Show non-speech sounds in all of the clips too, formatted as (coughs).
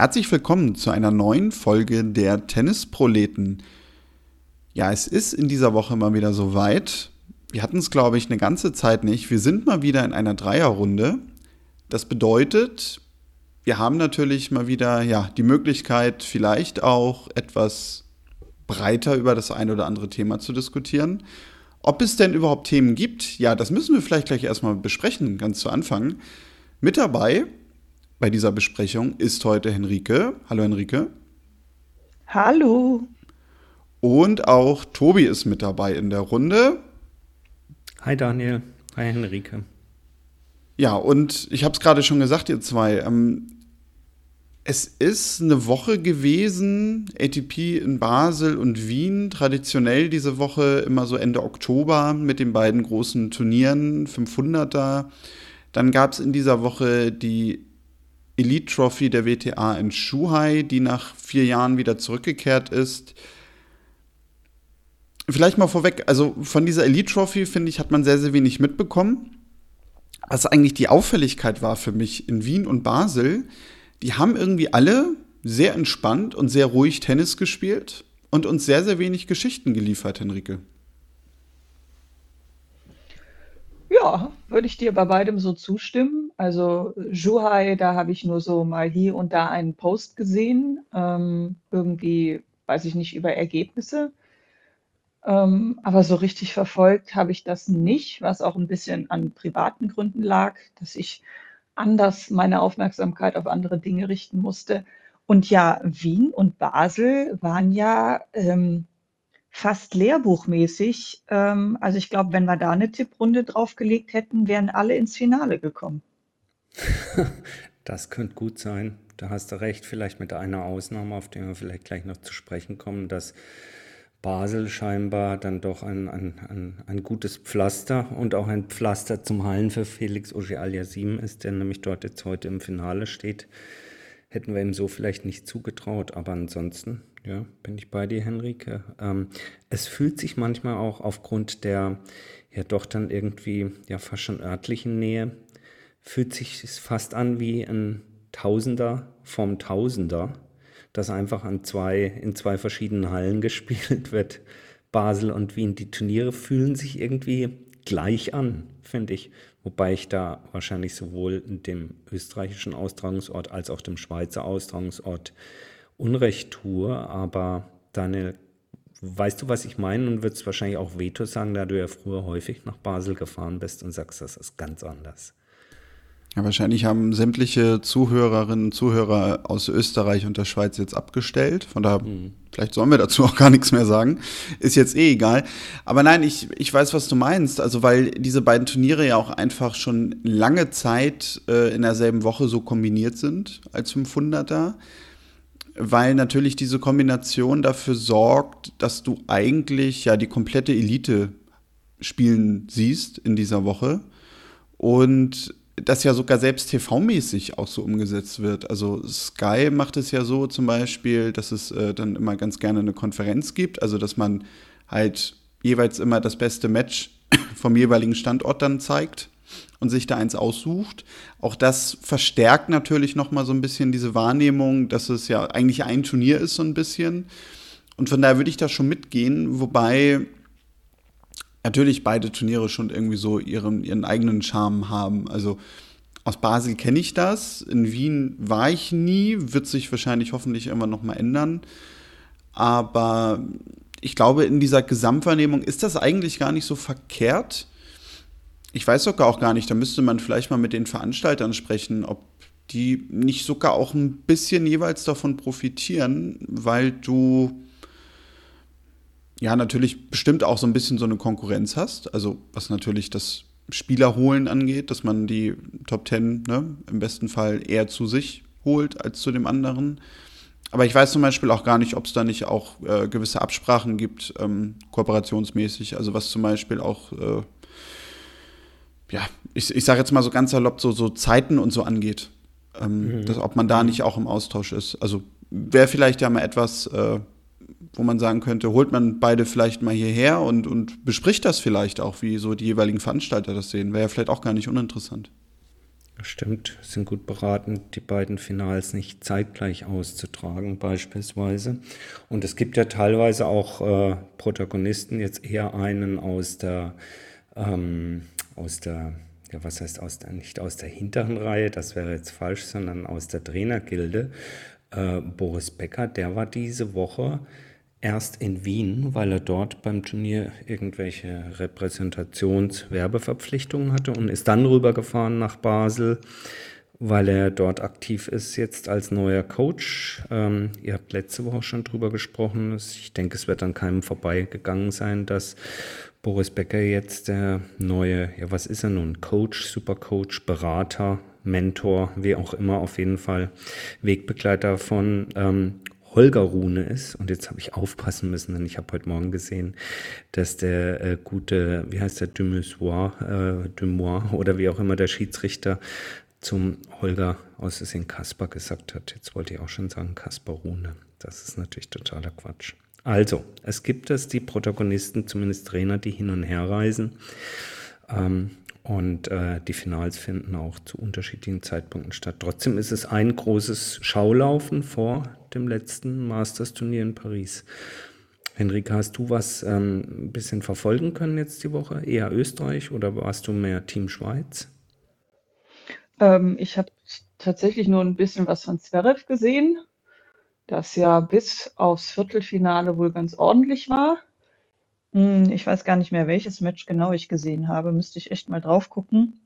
Herzlich willkommen zu einer neuen Folge der Tennisproleten. Ja, es ist in dieser Woche mal wieder soweit. Wir hatten es, glaube ich, eine ganze Zeit nicht. Wir sind mal wieder in einer Dreierrunde. Das bedeutet, wir haben natürlich mal wieder ja, die Möglichkeit, vielleicht auch etwas breiter über das ein oder andere Thema zu diskutieren. Ob es denn überhaupt Themen gibt, ja, das müssen wir vielleicht gleich erstmal besprechen, ganz zu Anfang. Mit dabei bei dieser Besprechung ist heute Henrike. Hallo Henrike. Hallo. Und auch Tobi ist mit dabei in der Runde. Hi Daniel. Hi Henrike. Ja, und ich habe es gerade schon gesagt, ihr zwei. Ähm, es ist eine Woche gewesen, ATP in Basel und Wien. Traditionell diese Woche immer so Ende Oktober mit den beiden großen Turnieren, 500er. Dann gab es in dieser Woche die Elite Trophy der WTA in Shuhai, die nach vier Jahren wieder zurückgekehrt ist. Vielleicht mal vorweg, also von dieser Elite Trophy, finde ich, hat man sehr, sehr wenig mitbekommen. Was eigentlich die Auffälligkeit war für mich in Wien und Basel, die haben irgendwie alle sehr entspannt und sehr ruhig Tennis gespielt und uns sehr, sehr wenig Geschichten geliefert, Henrike. Ja, würde ich dir bei beidem so zustimmen. Also Zhuhai, da habe ich nur so mal hier und da einen Post gesehen, ähm, irgendwie, weiß ich nicht, über Ergebnisse. Ähm, aber so richtig verfolgt habe ich das nicht, was auch ein bisschen an privaten Gründen lag, dass ich anders meine Aufmerksamkeit auf andere Dinge richten musste. Und ja, Wien und Basel waren ja ähm, fast lehrbuchmäßig. Ähm, also ich glaube, wenn wir da eine Tipprunde draufgelegt hätten, wären alle ins Finale gekommen. (laughs) Das könnte gut sein. Da hast du recht, vielleicht mit einer Ausnahme, auf die wir vielleicht gleich noch zu sprechen kommen, dass Basel scheinbar dann doch ein, ein, ein, ein gutes Pflaster und auch ein Pflaster zum Hallen für Felix Auger-Aliassime ist, der nämlich dort jetzt heute im Finale steht. Hätten wir ihm so vielleicht nicht zugetraut, aber ansonsten ja, bin ich bei dir, Henrike. Ähm, es fühlt sich manchmal auch aufgrund der ja doch dann irgendwie ja fast schon örtlichen Nähe, fühlt sich es fast an wie ein Tausender vom Tausender, das einfach an zwei, in zwei verschiedenen Hallen (laughs) gespielt wird. Basel und Wien. Die Turniere fühlen sich irgendwie gleich an, finde ich. Wobei ich da wahrscheinlich sowohl dem österreichischen Austragungsort als auch dem Schweizer Austragungsort Unrecht tue, aber Daniel, weißt du, was ich meine und würdest wahrscheinlich auch Veto sagen, da du ja früher häufig nach Basel gefahren bist und sagst, das ist ganz anders. Ja, wahrscheinlich haben sämtliche Zuhörerinnen und Zuhörer aus Österreich und der Schweiz jetzt abgestellt. Von daher, mhm. vielleicht sollen wir dazu (laughs) auch gar nichts mehr sagen. Ist jetzt eh egal. Aber nein, ich, ich weiß, was du meinst. Also, weil diese beiden Turniere ja auch einfach schon lange Zeit äh, in derselben Woche so kombiniert sind als 500er weil natürlich diese Kombination dafür sorgt, dass du eigentlich ja die komplette Elite spielen siehst in dieser Woche und das ja sogar selbst TV-mäßig auch so umgesetzt wird. Also Sky macht es ja so zum Beispiel, dass es äh, dann immer ganz gerne eine Konferenz gibt, also dass man halt jeweils immer das beste Match (coughs) vom jeweiligen Standort dann zeigt und sich da eins aussucht. Auch das verstärkt natürlich noch mal so ein bisschen diese Wahrnehmung, dass es ja eigentlich ein Turnier ist so ein bisschen. Und von daher würde ich da schon mitgehen, wobei natürlich beide Turniere schon irgendwie so ihren, ihren eigenen Charme haben. Also aus Basel kenne ich das, in Wien war ich nie, wird sich wahrscheinlich hoffentlich immer noch mal ändern. Aber ich glaube, in dieser Gesamtwahrnehmung ist das eigentlich gar nicht so verkehrt, ich weiß sogar auch gar nicht, da müsste man vielleicht mal mit den Veranstaltern sprechen, ob die nicht sogar auch ein bisschen jeweils davon profitieren, weil du ja natürlich bestimmt auch so ein bisschen so eine Konkurrenz hast. Also was natürlich das Spielerholen angeht, dass man die Top Ten ne, im besten Fall eher zu sich holt als zu dem anderen. Aber ich weiß zum Beispiel auch gar nicht, ob es da nicht auch äh, gewisse Absprachen gibt, ähm, kooperationsmäßig. Also was zum Beispiel auch äh, ja, ich, ich sage jetzt mal so ganz salopp, so, so Zeiten und so angeht. Ähm, mhm. dass, ob man da nicht auch im Austausch ist. Also wäre vielleicht ja mal etwas, äh, wo man sagen könnte, holt man beide vielleicht mal hierher und, und bespricht das vielleicht auch, wie so die jeweiligen Veranstalter das sehen. Wäre ja vielleicht auch gar nicht uninteressant. Stimmt, sind gut beraten, die beiden Finals nicht zeitgleich auszutragen, beispielsweise. Und es gibt ja teilweise auch äh, Protagonisten, jetzt eher einen aus der, ähm, aus der, ja, was heißt aus der, nicht aus der hinteren Reihe, das wäre jetzt falsch, sondern aus der Trainergilde. Äh, Boris Becker, der war diese Woche erst in Wien, weil er dort beim Turnier irgendwelche Repräsentationswerbeverpflichtungen hatte und ist dann rübergefahren nach Basel, weil er dort aktiv ist jetzt als neuer Coach. Ähm, ihr habt letzte Woche schon drüber gesprochen. Ich denke, es wird an keinem vorbeigegangen sein, dass Boris Becker jetzt der neue, ja was ist er nun, Coach, Supercoach, Berater, Mentor, wie auch immer, auf jeden Fall Wegbegleiter von ähm, Holger Rune ist. Und jetzt habe ich aufpassen müssen, denn ich habe heute Morgen gesehen, dass der äh, gute, wie heißt der, Dumois, äh, Dumois oder wie auch immer der Schiedsrichter zum Holger aus Versehen Kasper gesagt hat. Jetzt wollte ich auch schon sagen Kasper Rune. Das ist natürlich totaler Quatsch. Also, es gibt es, die Protagonisten, zumindest Trainer, die hin und her reisen. Ähm, und äh, die Finals finden auch zu unterschiedlichen Zeitpunkten statt. Trotzdem ist es ein großes Schaulaufen vor dem letzten Masters-Turnier in Paris. Henrike, hast du was ähm, ein bisschen verfolgen können jetzt die Woche? Eher Österreich oder warst du mehr Team Schweiz? Ähm, ich habe tatsächlich nur ein bisschen was von Zverev gesehen, das ja bis aufs Viertelfinale wohl ganz ordentlich war. Hm, ich weiß gar nicht mehr, welches Match genau ich gesehen habe. Müsste ich echt mal drauf gucken.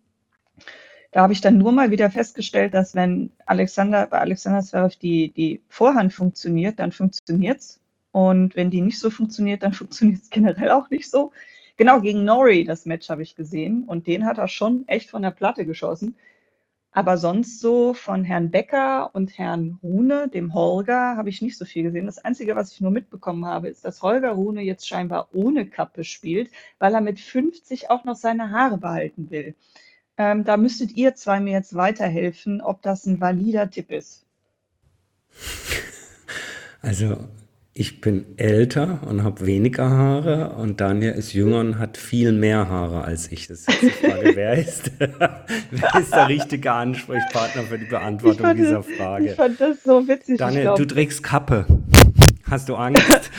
Da habe ich dann nur mal wieder festgestellt, dass wenn Alexander, bei Alexander Zverev die, die Vorhand funktioniert, dann funktioniert es. Und wenn die nicht so funktioniert, dann (laughs) funktioniert es generell auch nicht so. Genau, gegen Nori, das Match habe ich gesehen. Und den hat er schon echt von der Platte geschossen. Aber sonst so von Herrn Becker und Herrn Rune, dem Holger, habe ich nicht so viel gesehen. Das Einzige, was ich nur mitbekommen habe, ist, dass Holger Rune jetzt scheinbar ohne Kappe spielt, weil er mit 50 auch noch seine Haare behalten will. Ähm, da müsstet ihr zwei mir jetzt weiterhelfen, ob das ein valider Tipp ist. Also ich bin älter und habe weniger Haare und Daniel ist jünger und hat viel mehr Haare als ich. Das ist die Frage, wer (laughs) ist, wer ist der richtige Ansprechpartner für die Beantwortung fand, dieser Frage? Ich fand das so witzig. Daniel, du trägst Kappe. Hast du Angst?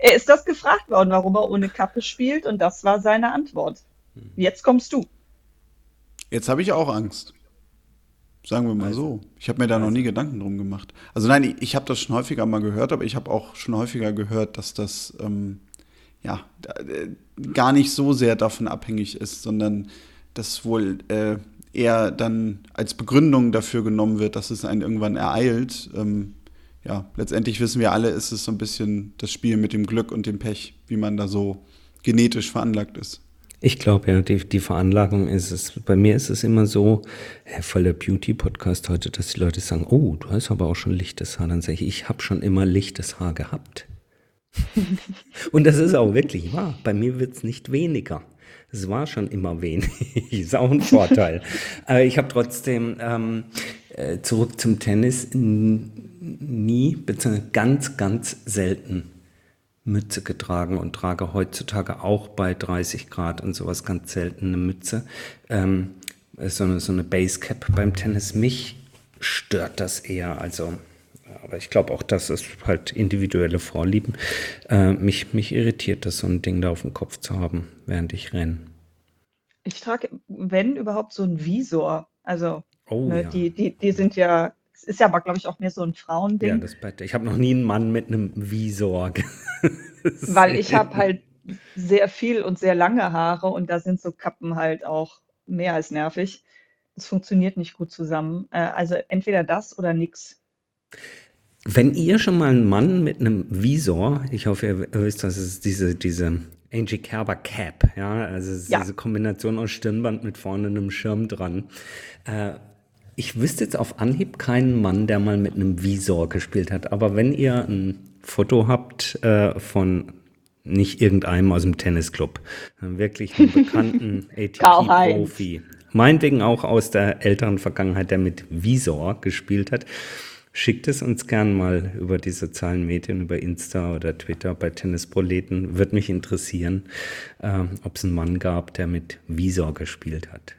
er (laughs) ist das gefragt worden, warum er ohne Kappe spielt und das war seine Antwort. Jetzt kommst du. Jetzt habe ich auch Angst. Sagen wir mal also, so. Ich habe mir da also. noch nie Gedanken drum gemacht. Also nein, ich, ich habe das schon häufiger mal gehört, aber ich habe auch schon häufiger gehört, dass das ähm, ja äh, gar nicht so sehr davon abhängig ist, sondern dass wohl äh, eher dann als Begründung dafür genommen wird, dass es einen irgendwann ereilt. Ähm, ja, letztendlich wissen wir alle, ist es so ein bisschen das Spiel mit dem Glück und dem Pech, wie man da so genetisch veranlagt ist. Ich glaube ja, die, die Veranlagung ist es. Bei mir ist es immer so, äh, voll der Beauty-Podcast heute, dass die Leute sagen, oh, du hast aber auch schon lichtes Haar. Dann sage ich, ich habe schon immer lichtes Haar gehabt. (laughs) Und das ist auch wirklich wahr. Bei mir wird es nicht weniger. Es war schon immer wenig. (laughs) ist auch ein Vorteil. Aber ich habe trotzdem ähm, äh, zurück zum Tennis nie, beziehungsweise ganz, ganz selten Mütze getragen und trage heutzutage auch bei 30 Grad und sowas ganz selten eine Mütze. Ähm, so eine, so eine Basecap beim Tennis. Mich stört das eher. Also, aber ich glaube auch, das ist halt individuelle Vorlieben. Äh, mich, mich irritiert das, so ein Ding da auf dem Kopf zu haben, während ich renne. Ich trage, wenn überhaupt, so ein Visor. Also, oh, ne, ja. die, die, die sind ja es ist ja aber, glaube ich, auch mehr so ein Frauending. Ja, das Bett. Ich habe noch nie einen Mann mit einem Visor. (laughs) Weil ich habe halt sehr viel und sehr lange Haare und da sind so Kappen halt auch mehr als nervig. Das funktioniert nicht gut zusammen. Äh, also entweder das oder nix. Wenn ihr schon mal einen Mann mit einem Visor, ich hoffe, ihr wisst, dass es diese, diese Angie Kerber Cap, ja, also ja. diese Kombination aus Stirnband mit vorne einem Schirm dran. Äh, ich wüsste jetzt auf Anhieb keinen Mann, der mal mit einem Visor gespielt hat. Aber wenn ihr ein Foto habt äh, von nicht irgendeinem aus dem Tennisclub, wirklich einen bekannten (laughs) ATP-Profi, meinetwegen auch aus der älteren Vergangenheit, der mit Visor gespielt hat, Schickt es uns gern mal über die sozialen Medien, über Insta oder Twitter bei Tennisproleten. Würde mich interessieren, äh, ob es einen Mann gab, der mit Visor gespielt hat.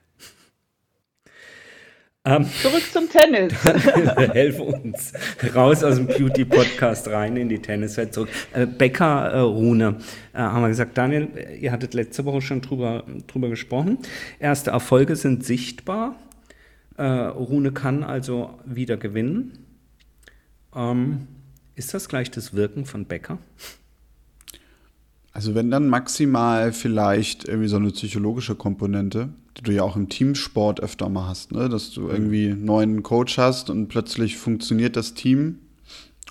Ähm, Zurück zum Tennis. (laughs) Helf uns. Raus aus dem Beauty-Podcast, rein in die Tenniswelt zurück. Äh, Becker, äh, Rune, äh, haben wir gesagt, Daniel, ihr hattet letzte Woche schon drüber, drüber gesprochen. Erste Erfolge sind sichtbar. Äh, Rune kann also wieder gewinnen. Ähm, ist das gleich das Wirken von Becker? Also wenn dann maximal vielleicht irgendwie so eine psychologische Komponente, die du ja auch im Teamsport öfter mal hast, ne? dass du mhm. irgendwie einen neuen Coach hast und plötzlich funktioniert das Team,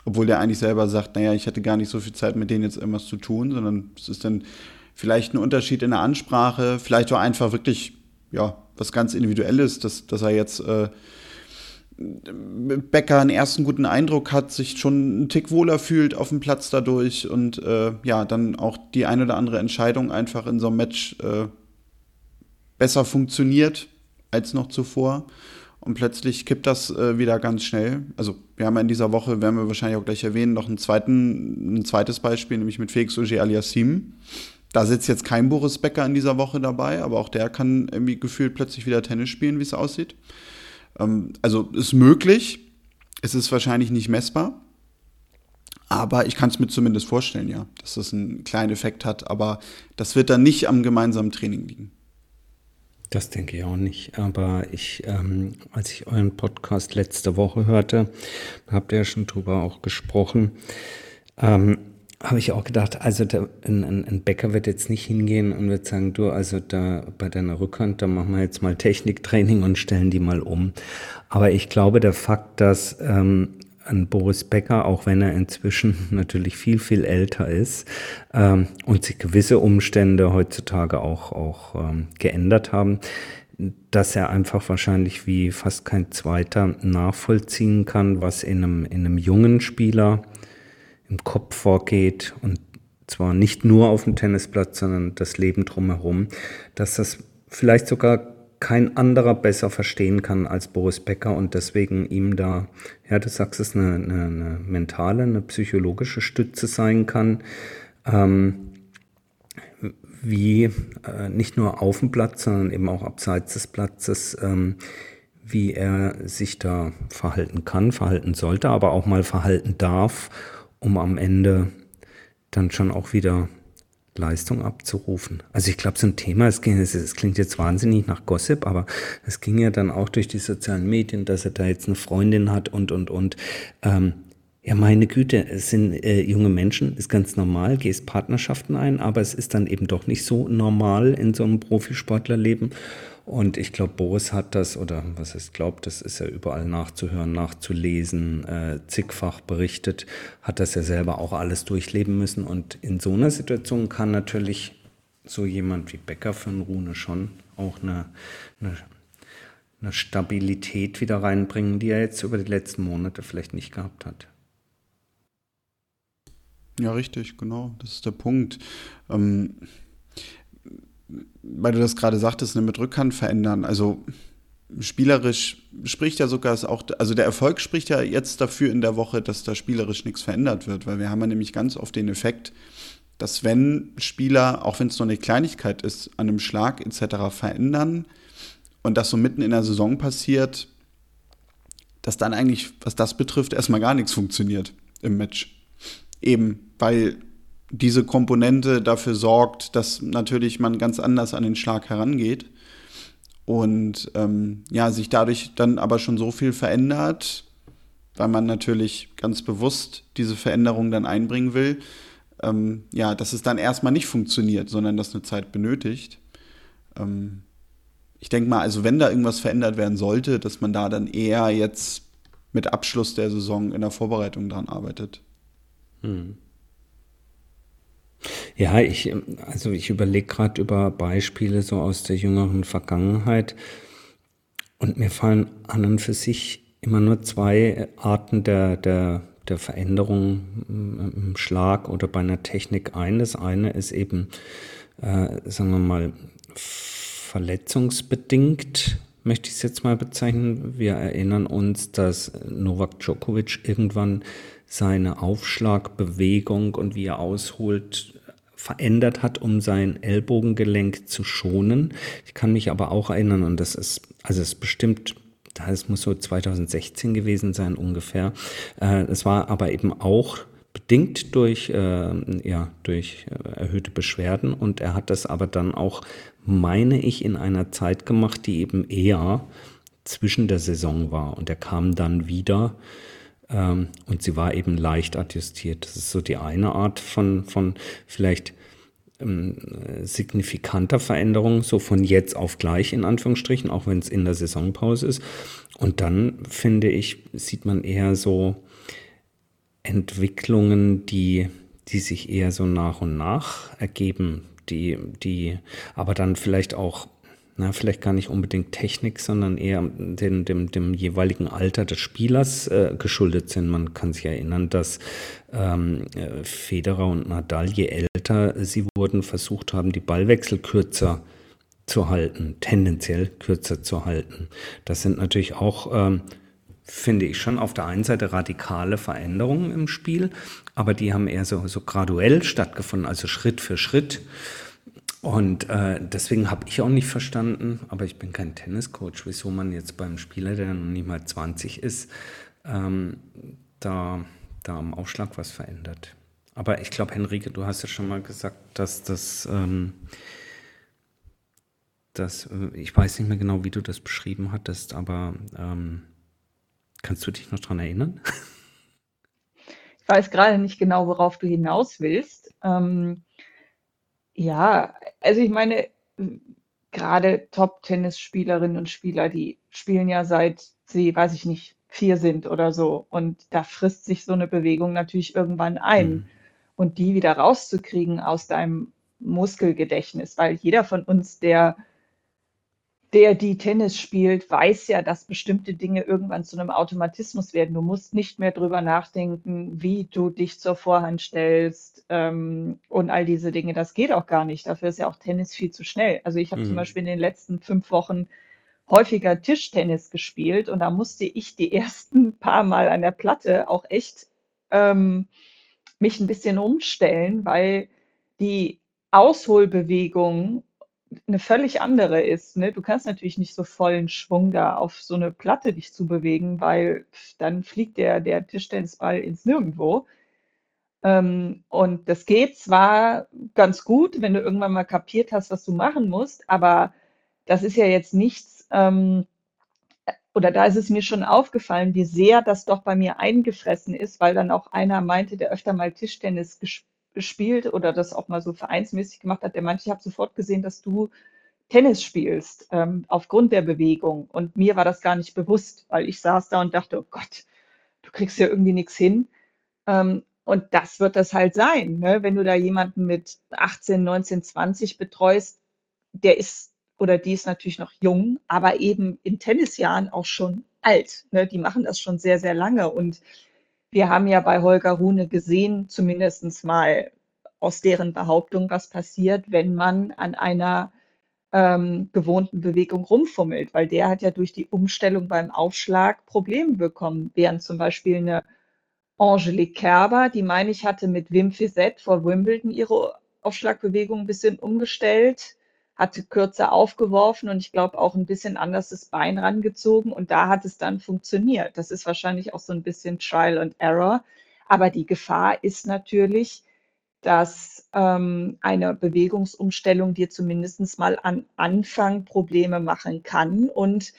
obwohl der eigentlich selber sagt, naja, ich hatte gar nicht so viel Zeit mit denen jetzt irgendwas zu tun, sondern es ist dann vielleicht ein Unterschied in der Ansprache, vielleicht auch einfach wirklich, ja, was ganz Individuelles, dass, dass er jetzt äh, Becker einen ersten guten Eindruck hat, sich schon einen Tick wohler fühlt auf dem Platz dadurch und äh, ja, dann auch die ein oder andere Entscheidung einfach in so einem Match äh, besser funktioniert als noch zuvor. Und plötzlich kippt das äh, wieder ganz schnell. Also wir haben ja in dieser Woche, werden wir wahrscheinlich auch gleich erwähnen, noch einen zweiten, ein zweites Beispiel, nämlich mit Felix Auger Aliassim. Da sitzt jetzt kein Boris Becker in dieser Woche dabei, aber auch der kann irgendwie gefühlt plötzlich wieder Tennis spielen, wie es aussieht. Ähm, also ist möglich. Es ist wahrscheinlich nicht messbar. Aber ich kann es mir zumindest vorstellen, ja, dass das einen kleinen Effekt hat. Aber das wird dann nicht am gemeinsamen Training liegen. Das denke ich auch nicht. Aber ich, ähm, als ich euren Podcast letzte Woche hörte, habt ihr ja schon drüber auch gesprochen. Ähm, habe ich auch gedacht, also der, ein, ein, Bäcker wird jetzt nicht hingehen und wird sagen, du, also da bei deiner Rückhand, da machen wir jetzt mal Techniktraining und stellen die mal um. Aber ich glaube, der Fakt, dass ähm, ein Boris Becker, auch wenn er inzwischen (laughs) natürlich viel, viel älter ist ähm, und sich gewisse Umstände heutzutage auch, auch ähm, geändert haben, dass er einfach wahrscheinlich wie fast kein zweiter nachvollziehen kann, was in einem, in einem jungen Spieler im Kopf vorgeht und zwar nicht nur auf dem Tennisplatz, sondern das Leben drumherum, dass das vielleicht sogar kein anderer besser verstehen kann als Boris Becker und deswegen ihm da, ja, du sagst es, eine, eine, eine mentale, eine psychologische Stütze sein kann, ähm, wie äh, nicht nur auf dem Platz, sondern eben auch abseits des Platzes, ähm, wie er sich da verhalten kann, verhalten sollte, aber auch mal verhalten darf um am Ende dann schon auch wieder Leistung abzurufen. Also ich glaube, so ein Thema, es, ging, es, es, klingt jetzt wahnsinnig nach Gossip, aber es ging ja dann auch durch die sozialen Medien, dass er da jetzt eine Freundin hat und, und, und. Ähm, ja, meine Güte, es sind äh, junge Menschen, ist ganz normal, gehst Partnerschaften ein, aber es ist dann eben doch nicht so normal in so einem Profisportlerleben. Und ich glaube, Boris hat das, oder was es glaubt, das ist ja überall nachzuhören, nachzulesen, äh, zigfach berichtet, hat das ja selber auch alles durchleben müssen. Und in so einer Situation kann natürlich so jemand wie Becker einen Rune schon auch eine, eine, eine Stabilität wieder reinbringen, die er jetzt über die letzten Monate vielleicht nicht gehabt hat. Ja, richtig, genau. Das ist der Punkt. Ähm weil du das gerade sagtest, ne, mit Rückhand verändern. Also spielerisch spricht ja sogar auch, also der Erfolg spricht ja jetzt dafür in der Woche, dass da spielerisch nichts verändert wird, weil wir haben ja nämlich ganz oft den Effekt, dass wenn Spieler, auch wenn es nur eine Kleinigkeit ist, an einem Schlag etc. verändern und das so mitten in der Saison passiert, dass dann eigentlich, was das betrifft, erstmal gar nichts funktioniert im Match. Eben, weil diese Komponente dafür sorgt, dass natürlich man ganz anders an den Schlag herangeht und ähm, ja, sich dadurch dann aber schon so viel verändert, weil man natürlich ganz bewusst diese Veränderung dann einbringen will, ähm, ja, dass es dann erstmal nicht funktioniert, sondern das eine Zeit benötigt. Ähm, ich denke mal, also wenn da irgendwas verändert werden sollte, dass man da dann eher jetzt mit Abschluss der Saison in der Vorbereitung dran arbeitet. Hm. Ja, ich, also ich überlege gerade über Beispiele so aus der jüngeren Vergangenheit und mir fallen an und für sich immer nur zwei Arten der, der, der Veränderung im Schlag oder bei einer Technik ein. Das eine ist eben, äh, sagen wir mal, verletzungsbedingt möchte ich es jetzt mal bezeichnen. Wir erinnern uns, dass Novak Djokovic irgendwann seine Aufschlagbewegung und wie er ausholt verändert hat, um sein Ellbogengelenk zu schonen. Ich kann mich aber auch erinnern, und das ist, also es ist bestimmt, das muss so 2016 gewesen sein ungefähr. Äh, es war aber eben auch bedingt durch, äh, ja, durch äh, erhöhte Beschwerden und er hat das aber dann auch, meine ich, in einer Zeit gemacht, die eben eher zwischen der Saison war und er kam dann wieder ähm, und sie war eben leicht adjustiert. Das ist so die eine Art von, von vielleicht ähm, signifikanter Veränderung, so von jetzt auf gleich in Anführungsstrichen, auch wenn es in der Saisonpause ist. Und dann finde ich, sieht man eher so Entwicklungen, die, die sich eher so nach und nach ergeben, die, die aber dann vielleicht auch na, vielleicht gar nicht unbedingt Technik, sondern eher dem, dem, dem jeweiligen Alter des Spielers äh, geschuldet sind. Man kann sich erinnern, dass ähm, Federer und Nadal, je älter sie wurden, versucht haben, die Ballwechsel kürzer zu halten, tendenziell kürzer zu halten. Das sind natürlich auch, ähm, finde ich schon auf der einen Seite radikale Veränderungen im Spiel, aber die haben eher so, so graduell stattgefunden, also Schritt für Schritt. Und äh, deswegen habe ich auch nicht verstanden, aber ich bin kein Tenniscoach, wieso man jetzt beim Spieler, der noch nicht mal 20 ist, ähm, da, da am Aufschlag was verändert. Aber ich glaube, Henrike, du hast ja schon mal gesagt, dass das, ähm, dass, äh, ich weiß nicht mehr genau, wie du das beschrieben hattest, aber ähm, kannst du dich noch daran erinnern? Ich weiß gerade nicht genau, worauf du hinaus willst. Ähm, ja, also ich meine, gerade Top-Tennisspielerinnen und Spieler, die spielen ja seit sie, weiß ich nicht, vier sind oder so. Und da frisst sich so eine Bewegung natürlich irgendwann ein. Mhm. Und die wieder rauszukriegen aus deinem Muskelgedächtnis, weil jeder von uns, der der die Tennis spielt, weiß ja, dass bestimmte Dinge irgendwann zu einem Automatismus werden. Du musst nicht mehr drüber nachdenken, wie du dich zur Vorhand stellst ähm, und all diese Dinge. Das geht auch gar nicht. Dafür ist ja auch Tennis viel zu schnell. Also ich habe mhm. zum Beispiel in den letzten fünf Wochen häufiger Tischtennis gespielt und da musste ich die (laughs) ersten paar Mal an der Platte auch echt ähm, mich ein bisschen umstellen, weil die Ausholbewegung eine völlig andere ist. Ne? Du kannst natürlich nicht so vollen Schwung da auf so eine Platte dich zu bewegen, weil dann fliegt der, der Tischtennisball ins Nirgendwo. Ähm, und das geht zwar ganz gut, wenn du irgendwann mal kapiert hast, was du machen musst, aber das ist ja jetzt nichts, ähm, oder da ist es mir schon aufgefallen, wie sehr das doch bei mir eingefressen ist, weil dann auch einer meinte, der öfter mal Tischtennis gespielt gespielt oder das auch mal so vereinsmäßig gemacht hat, der meinte, ich habe sofort gesehen, dass du Tennis spielst, ähm, aufgrund der Bewegung. Und mir war das gar nicht bewusst, weil ich saß da und dachte, oh Gott, du kriegst ja irgendwie nichts hin. Ähm, und das wird das halt sein, ne? wenn du da jemanden mit 18, 19, 20 betreust, der ist oder die ist natürlich noch jung, aber eben in Tennisjahren auch schon alt. Ne? Die machen das schon sehr, sehr lange. Und wir haben ja bei Holger Rune gesehen, zumindest mal aus deren Behauptung, was passiert, wenn man an einer ähm, gewohnten Bewegung rumfummelt, weil der hat ja durch die Umstellung beim Aufschlag Probleme bekommen, während zum Beispiel eine Angelique Kerber, die meine ich hatte mit Wim Fizet vor Wimbledon ihre Aufschlagbewegung ein bisschen umgestellt, hatte kürzer aufgeworfen und ich glaube auch ein bisschen anders das Bein rangezogen und da hat es dann funktioniert. Das ist wahrscheinlich auch so ein bisschen Trial and Error. Aber die Gefahr ist natürlich, dass ähm, eine Bewegungsumstellung dir zumindest mal am Anfang Probleme machen kann. Und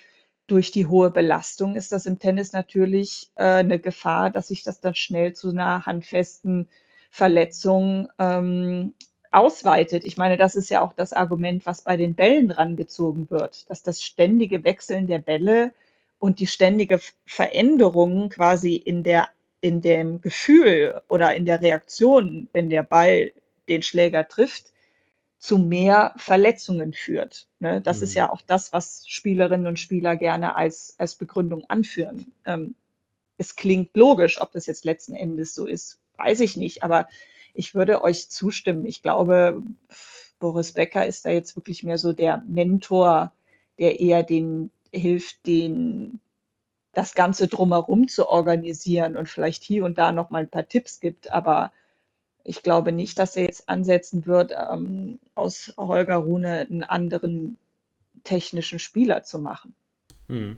durch die hohe Belastung ist das im Tennis natürlich äh, eine Gefahr, dass sich das dann schnell zu einer handfesten Verletzung ähm, ausweitet. Ich meine, das ist ja auch das Argument, was bei den Bällen rangezogen wird, dass das ständige Wechseln der Bälle und die ständige Veränderung quasi in der in dem Gefühl oder in der Reaktion, wenn der Ball den Schläger trifft, zu mehr Verletzungen führt. Ne? Das mhm. ist ja auch das, was Spielerinnen und Spieler gerne als, als Begründung anführen. Ähm, es klingt logisch, ob das jetzt letzten Endes so ist, weiß ich nicht, aber ich würde euch zustimmen. Ich glaube, Boris Becker ist da jetzt wirklich mehr so der Mentor, der eher den, hilft, den, das Ganze drumherum zu organisieren und vielleicht hier und da noch mal ein paar Tipps gibt. Aber ich glaube nicht, dass er jetzt ansetzen wird, ähm, aus Holger Rune einen anderen technischen Spieler zu machen. Hm.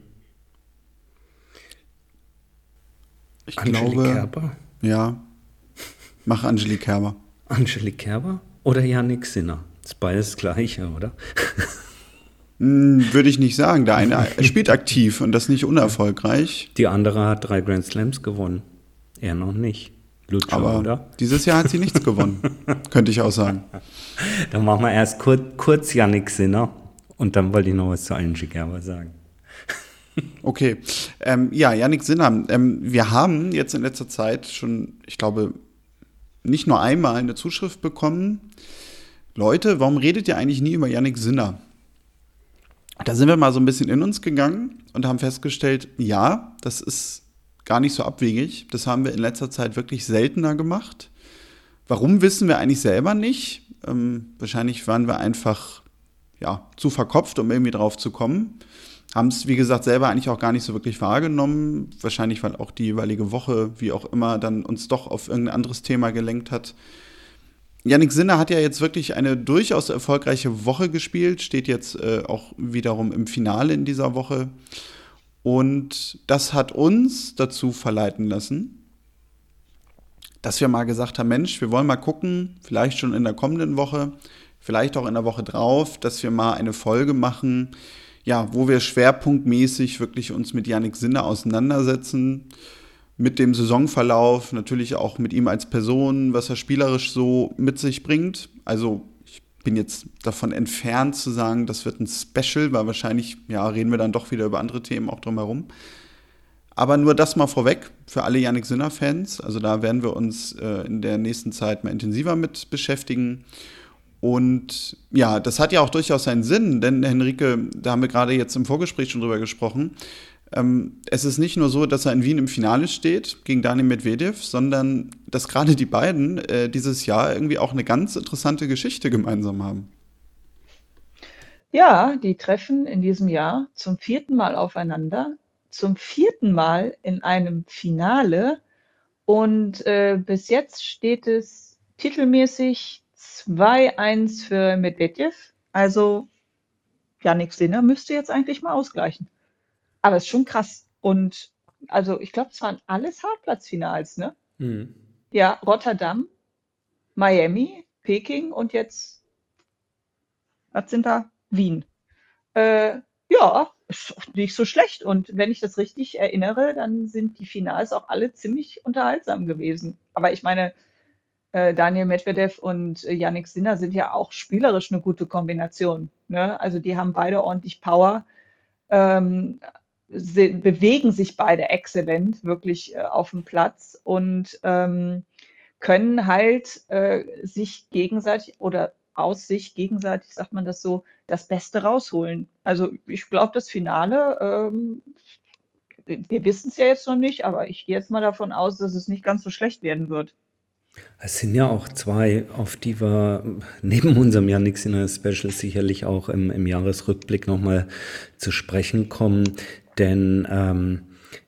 Ich Angelique glaube, Kerber? ja. Mach Angelique Kerber. Angelique Kerber oder Yannick Sinner? Das ist beides das Gleiche, oder? Hm, würde ich nicht sagen. Der eine (laughs) spielt aktiv und das nicht unerfolgreich. Die andere hat drei Grand Slams gewonnen. Er noch nicht. Lutscher, Aber oder? dieses Jahr hat sie nichts gewonnen, (laughs) könnte ich auch sagen. Dann machen wir erst kurz, kurz Yannick Sinner und dann wollte ich noch was zu Angie Gerber sagen. (laughs) Okay, ähm, ja, Yannick Sinner, ähm, wir haben jetzt in letzter Zeit schon, ich glaube, nicht nur einmal eine Zuschrift bekommen. Leute, warum redet ihr eigentlich nie über Yannick Sinner? Da sind wir mal so ein bisschen in uns gegangen und haben festgestellt, ja, das ist gar nicht so abwegig. Das haben wir in letzter Zeit wirklich seltener gemacht. Warum wissen wir eigentlich selber nicht? Ähm, wahrscheinlich waren wir einfach ja, zu verkopft, um irgendwie drauf zu kommen. Haben es, wie gesagt, selber eigentlich auch gar nicht so wirklich wahrgenommen. Wahrscheinlich, weil auch die jeweilige Woche, wie auch immer, dann uns doch auf irgendein anderes Thema gelenkt hat. Yannick Sinner hat ja jetzt wirklich eine durchaus erfolgreiche Woche gespielt, steht jetzt äh, auch wiederum im Finale in dieser Woche. Und das hat uns dazu verleiten lassen, dass wir mal gesagt haben, Mensch, wir wollen mal gucken, vielleicht schon in der kommenden Woche, vielleicht auch in der Woche drauf, dass wir mal eine Folge machen, ja, wo wir schwerpunktmäßig wirklich uns mit Yannick Sinner auseinandersetzen mit dem Saisonverlauf, natürlich auch mit ihm als Person, was er spielerisch so mit sich bringt. Also ich bin jetzt davon entfernt zu sagen, das wird ein Special, weil wahrscheinlich, ja, reden wir dann doch wieder über andere Themen auch drumherum. Aber nur das mal vorweg für alle Yannick Sinner-Fans. Also da werden wir uns äh, in der nächsten Zeit mal intensiver mit beschäftigen. Und ja, das hat ja auch durchaus seinen Sinn, denn Henrike, da haben wir gerade jetzt im Vorgespräch schon drüber gesprochen, ähm, es ist nicht nur so, dass er in Wien im Finale steht gegen Daniel Medvedev, sondern dass gerade die beiden äh, dieses Jahr irgendwie auch eine ganz interessante Geschichte gemeinsam haben. Ja, die treffen in diesem Jahr zum vierten Mal aufeinander, zum vierten Mal in einem Finale. Und äh, bis jetzt steht es titelmäßig 2-1 für Medvedev. Also Janik Sinner müsste jetzt eigentlich mal ausgleichen. Aber es ist schon krass. Und also ich glaube, es waren alles Hartplatzfinals, ne? Mhm. Ja, Rotterdam, Miami, Peking und jetzt, was sind da? Wien. Äh, ja, nicht so schlecht. Und wenn ich das richtig erinnere, dann sind die Finals auch alle ziemlich unterhaltsam gewesen. Aber ich meine, äh, Daniel Medvedev und äh, Yannick Sinner sind ja auch spielerisch eine gute Kombination. Ne? Also die haben beide ordentlich Power. Ähm, bewegen sich beide exzellent wirklich äh, auf dem Platz und ähm, können halt äh, sich gegenseitig oder aus sich gegenseitig, sagt man das so, das Beste rausholen. Also ich glaube, das Finale, ähm, wir wissen es ja jetzt noch nicht, aber ich gehe jetzt mal davon aus, dass es nicht ganz so schlecht werden wird. Es sind ja auch zwei, auf die wir neben unserem Yannick Sinner Special sicherlich auch im, im Jahresrückblick nochmal zu sprechen kommen, denn ähm,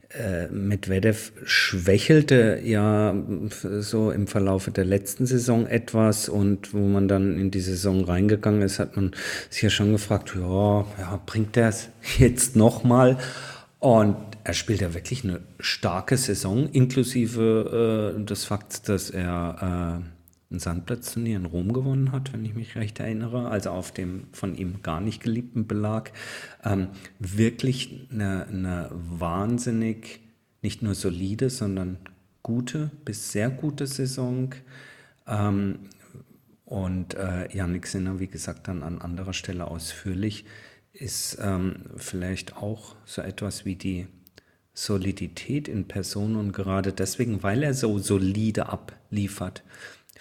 äh, Medvedev schwächelte ja so im Verlaufe der letzten Saison etwas und wo man dann in die Saison reingegangen ist, hat man sich ja schon gefragt, ja, ja bringt er es jetzt nochmal? Und er spielt ja wirklich eine starke Saison, inklusive äh, des Fakts, dass er äh, ein Sandplatzturnier in Rom gewonnen hat, wenn ich mich recht erinnere, also auf dem von ihm gar nicht geliebten Belag. Ähm, wirklich eine, eine wahnsinnig, nicht nur solide, sondern gute bis sehr gute Saison. Ähm, und äh, Yannick Sinner, wie gesagt, dann an anderer Stelle ausführlich, ist ähm, vielleicht auch so etwas wie die Solidität in Person und gerade deswegen, weil er so solide abliefert,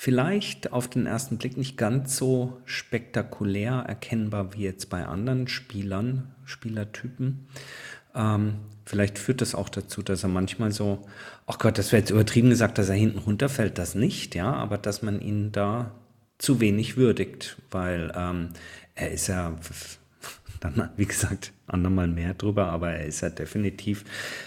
Vielleicht auf den ersten Blick nicht ganz so spektakulär erkennbar wie jetzt bei anderen Spielern, Spielertypen. Ähm, vielleicht führt das auch dazu, dass er manchmal so, ach Gott, das wäre jetzt übertrieben gesagt, dass er hinten runterfällt, das nicht, ja, aber dass man ihn da zu wenig würdigt, weil ähm, er ist ja dann, wie gesagt, andermal mehr drüber, aber er ist ja definitiv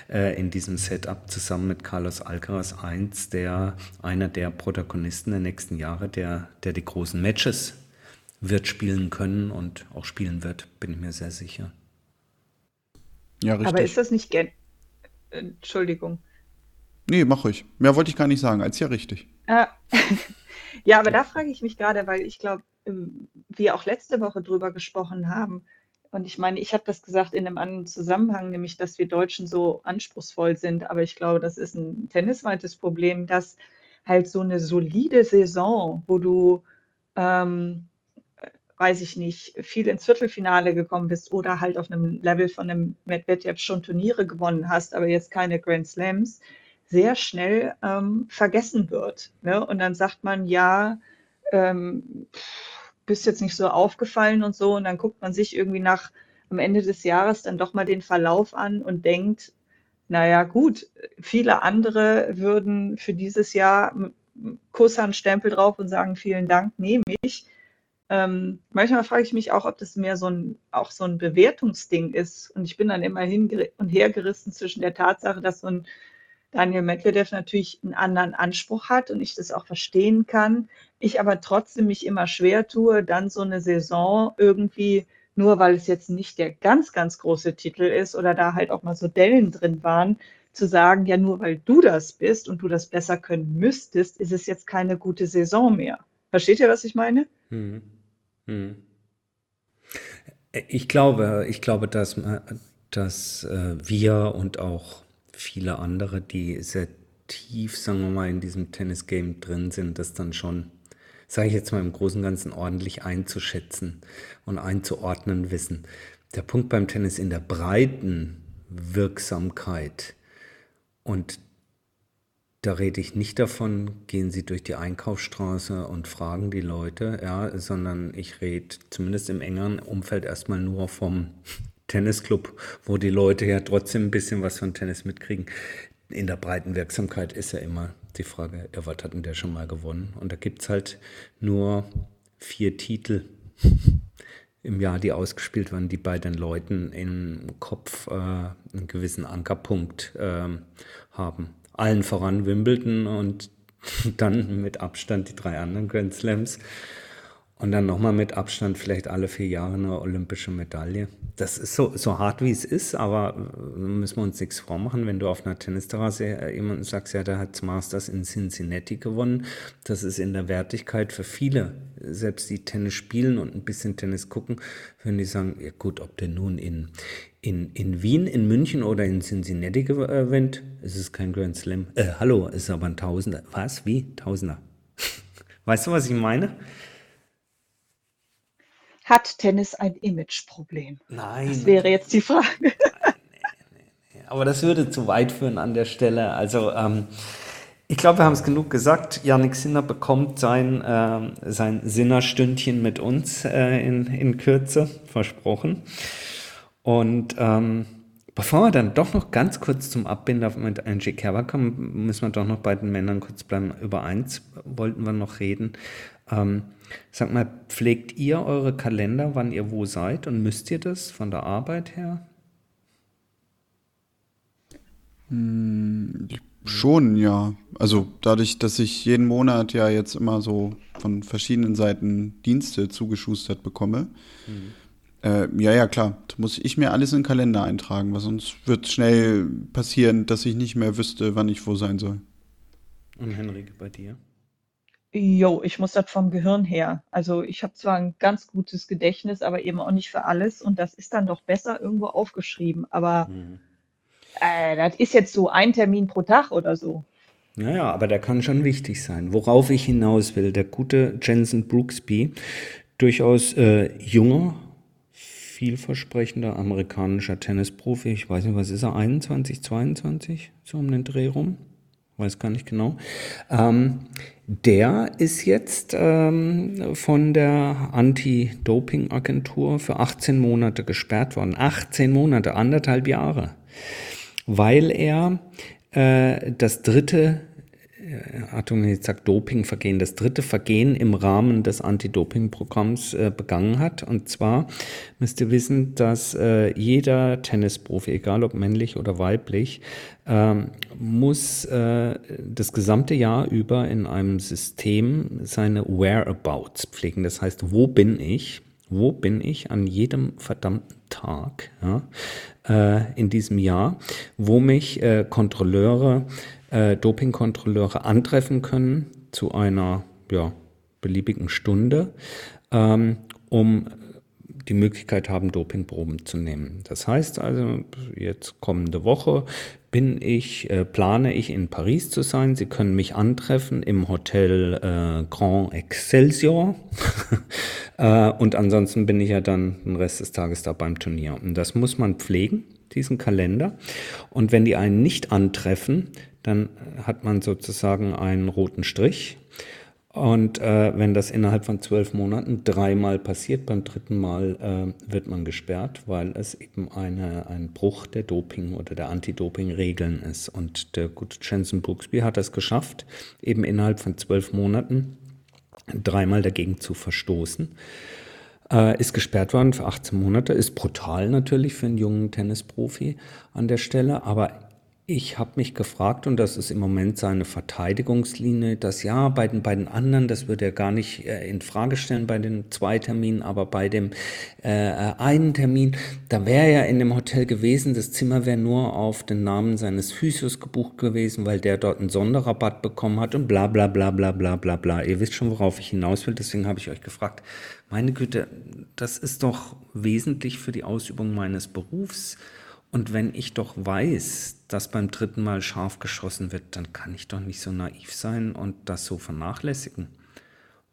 äh, in diesem Setup zusammen mit Carlos Alcaraz eins der, einer der Protagonisten der nächsten Jahre, der, der die großen Matches wird spielen können und auch spielen wird, bin ich mir sehr sicher. Ja, richtig. Aber ist das nicht gen Entschuldigung. Nee, mach ruhig. Mehr wollte ich gar nicht sagen, als ja richtig. Äh, (laughs) ja, aber da frage ich mich gerade, weil ich glaube, wir auch letzte Woche drüber gesprochen haben. Und ich meine, ich habe das gesagt in einem anderen Zusammenhang, nämlich, dass wir Deutschen so anspruchsvoll sind. Aber ich glaube, das ist ein tennisweites Problem, dass halt so eine solide Saison, wo du, ähm, weiß ich nicht, viel ins Viertelfinale gekommen bist oder halt auf einem Level von einem Medvedev schon Turniere gewonnen hast, aber jetzt keine Grand Slams, sehr schnell ähm, vergessen wird. Ne? Und dann sagt man, ja, ähm, bist jetzt nicht so aufgefallen und so. Und dann guckt man sich irgendwie nach am Ende des Jahres dann doch mal den Verlauf an und denkt, naja, gut, viele andere würden für dieses Jahr Stempel drauf und sagen, vielen Dank, nehme ich. Ähm, manchmal frage ich mich auch, ob das mehr so ein, auch so ein Bewertungsding ist. Und ich bin dann immer hin und her gerissen zwischen der Tatsache, dass so ein Daniel Medvedev natürlich einen anderen Anspruch hat und ich das auch verstehen kann. Ich aber trotzdem mich immer schwer tue, dann so eine Saison irgendwie, nur weil es jetzt nicht der ganz, ganz große Titel ist oder da halt auch mal so Dellen drin waren, zu sagen, ja, nur weil du das bist und du das besser können müsstest, ist es jetzt keine gute Saison mehr. Versteht ihr, was ich meine? Hm. Hm. Ich glaube, ich glaube, dass, dass äh, wir und auch viele andere, die sehr tief, sagen wir mal, in diesem Tennis-Game drin sind, das dann schon, sage ich jetzt mal im Großen und Ganzen, ordentlich einzuschätzen und einzuordnen wissen. Der Punkt beim Tennis in der breiten Wirksamkeit und da rede ich nicht davon, gehen Sie durch die Einkaufsstraße und fragen die Leute, ja, sondern ich rede zumindest im engeren Umfeld erstmal nur vom Tennisclub, wo die Leute ja trotzdem ein bisschen was von Tennis mitkriegen. In der breiten Wirksamkeit ist ja immer die Frage, ja, was hat denn der schon mal gewonnen? Und da gibt es halt nur vier Titel (laughs) im Jahr, die ausgespielt werden, die bei den Leuten im Kopf äh, einen gewissen Ankerpunkt äh, haben. Allen voran Wimbledon und (laughs) dann mit Abstand die drei anderen Grand Slams. Und dann nochmal mit Abstand vielleicht alle vier Jahre eine olympische Medaille. Das ist so, so hart, wie es ist, aber äh, müssen wir uns nichts vormachen. Wenn du auf einer Tennisterrasse äh, jemanden sagst, ja, der hat Masters in Cincinnati gewonnen, das ist in der Wertigkeit für viele, selbst die Tennis spielen und ein bisschen Tennis gucken, würden die sagen, ja gut, ob der nun in, in, in Wien, in München oder in Cincinnati gewinnt, ist es kein Grand Slam. Äh, hallo, ist aber ein Tausender. Was? Wie? Tausender. (laughs) weißt du, was ich meine? Hat Tennis ein Imageproblem? Nein. Das wäre jetzt die Frage. Nein, nee, nee. Aber das würde zu weit führen an der Stelle. Also ähm, ich glaube, wir haben es genug gesagt. Janik Sinner bekommt sein, äh, sein Sinnerstündchen mit uns äh, in, in Kürze, versprochen. Und ähm, bevor wir dann doch noch ganz kurz zum Abbinder mit Angie Kerber kommen, müssen wir doch noch bei den Männern kurz bleiben. Über eins wollten wir noch reden. Ähm, Sag mal, pflegt ihr eure Kalender, wann ihr wo seid und müsst ihr das von der Arbeit her? Hm, schon, ja. Also dadurch, dass ich jeden Monat ja jetzt immer so von verschiedenen Seiten Dienste zugeschustert bekomme. Mhm. Äh, ja, ja, klar. Da muss ich mir alles in den Kalender eintragen, weil sonst wird schnell passieren, dass ich nicht mehr wüsste, wann ich wo sein soll. Und Henrike, bei dir? Jo, ich muss das vom Gehirn her. Also ich habe zwar ein ganz gutes Gedächtnis, aber eben auch nicht für alles. Und das ist dann doch besser irgendwo aufgeschrieben. Aber mhm. äh, das ist jetzt so ein Termin pro Tag oder so. Naja, aber der kann schon wichtig sein. Worauf ich hinaus will, der gute Jensen Brooksby, durchaus äh, junger, vielversprechender amerikanischer Tennisprofi. Ich weiß nicht, was ist er, 21, 22, so um den Dreh rum? Weiß gar nicht genau. Ähm, der ist jetzt ähm, von der Anti-Doping-Agentur für 18 Monate gesperrt worden. 18 Monate, anderthalb Jahre. Weil er äh, das dritte Achtung, jetzt sagt Dopingvergehen, das dritte Vergehen im Rahmen des Anti-Doping-Programms äh, begangen hat. Und zwar müsst ihr wissen, dass äh, jeder Tennisprofi, egal ob männlich oder weiblich, ähm, muss äh, das gesamte Jahr über in einem System seine Whereabouts pflegen. Das heißt, wo bin ich? Wo bin ich an jedem verdammten Tag ja, äh, in diesem Jahr, wo mich äh, Kontrolleure äh, Dopingkontrolleure antreffen können zu einer ja, beliebigen Stunde, ähm, um die Möglichkeit haben, Dopingproben zu nehmen. Das heißt also, jetzt kommende Woche bin ich, äh, plane ich in Paris zu sein. Sie können mich antreffen im Hotel äh, Grand Excelsior. (laughs) äh, und ansonsten bin ich ja dann den Rest des Tages da beim Turnier. Und das muss man pflegen, diesen Kalender. Und wenn die einen nicht antreffen, dann hat man sozusagen einen roten Strich. Und äh, wenn das innerhalb von zwölf Monaten dreimal passiert, beim dritten Mal äh, wird man gesperrt, weil es eben eine, ein Bruch der Doping- oder der Anti-Doping-Regeln ist. Und der gute Jensen Brooksby hat es geschafft, eben innerhalb von zwölf Monaten dreimal dagegen zu verstoßen. Äh, ist gesperrt worden für 18 Monate, ist brutal natürlich für einen jungen Tennisprofi an der Stelle, aber ich habe mich gefragt, und das ist im Moment seine Verteidigungslinie, dass ja, bei den beiden anderen, das würde er gar nicht äh, in Frage stellen bei den zwei Terminen, aber bei dem äh, einen Termin, da wäre er in dem Hotel gewesen, das Zimmer wäre nur auf den Namen seines Physios gebucht gewesen, weil der dort einen Sonderrabatt bekommen hat und bla bla bla bla bla bla bla. Ihr wisst schon, worauf ich hinaus will, deswegen habe ich euch gefragt, meine Güte, das ist doch wesentlich für die Ausübung meines Berufs. Und wenn ich doch weiß, dass beim dritten Mal scharf geschossen wird, dann kann ich doch nicht so naiv sein und das so vernachlässigen.